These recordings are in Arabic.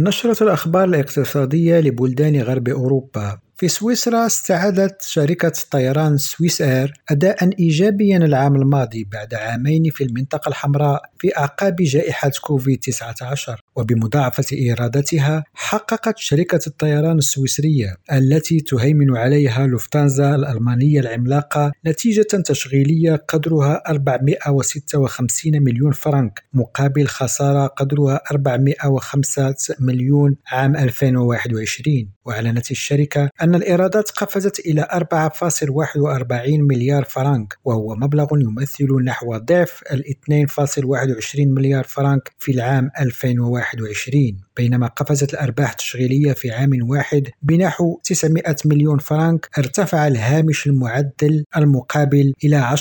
نشرة الأخبار الاقتصادية لبلدان غرب أوروبا. في سويسرا استعادت شركة طيران سويس إير أداء إيجابيا العام الماضي بعد عامين في المنطقة الحمراء في أعقاب جائحة كوفيد 19 وبمضاعفة إيراداتها حققت شركة الطيران السويسرية التي تهيمن عليها لوفتانزا الألمانية العملاقة نتيجة تشغيلية قدرها 456 مليون فرنك مقابل خسارة قدرها 405 مليون عام 2021 وأعلنت الشركة أن الإيرادات قفزت إلى 4.41 مليار فرنك وهو مبلغ يمثل نحو ضعف ال 2.21 مليار فرنك في العام 2021 بينما قفزت الأرباح التشغيلية في عام واحد بنحو 900 مليون فرنك ارتفع الهامش المعدل المقابل إلى 10.4%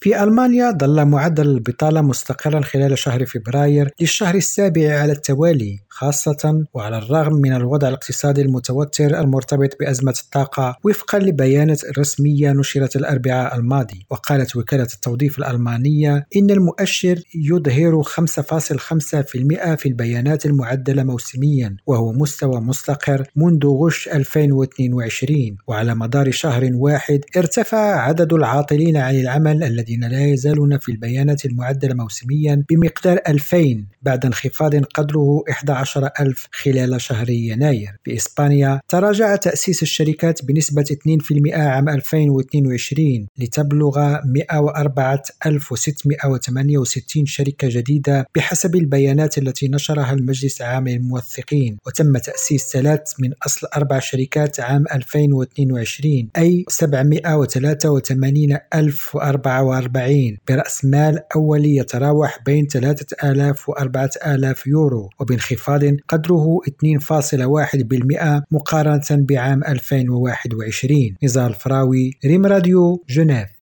في ألمانيا ظل معدل البطالة مستقرا خلال شهر فبراير للشهر السابع على التوالي خاصة وعلى الرغم من الوضع الاقتصادي المتوتر المرتبط بأزمة الطاقة وفقا لبيانات رسمية نشرت الأربعاء الماضي. وقالت وكالة التوظيف الألمانية إن المؤشر يظهر 5.5% في البيانات المعدلة موسميا وهو مستوى مستقر منذ غش 2022 وعلى مدار شهر واحد ارتفع عدد العاطلين عن العمل الذين لا يزالون في البيانات المعدلة موسميا بمقدار 2000 بعد انخفاض قدره 11 ألف خلال شهر يناير. في إسبانيا تراجع تأسيس الشركات بنسبة 2% عام 2022 لتبلغ 104668 شركة جديدة بحسب البيانات التي نشرها المجلس العام للموثقين. وتم تأسيس ثلاث من أصل أربع شركات عام 2022 أي 781044 برأس مال أولي يتراوح بين 3000 و 4000 يورو وبانخفاض قدره 2.1% مقارنة بعام 2021 نزار الفراوي ريم راديو جنيف.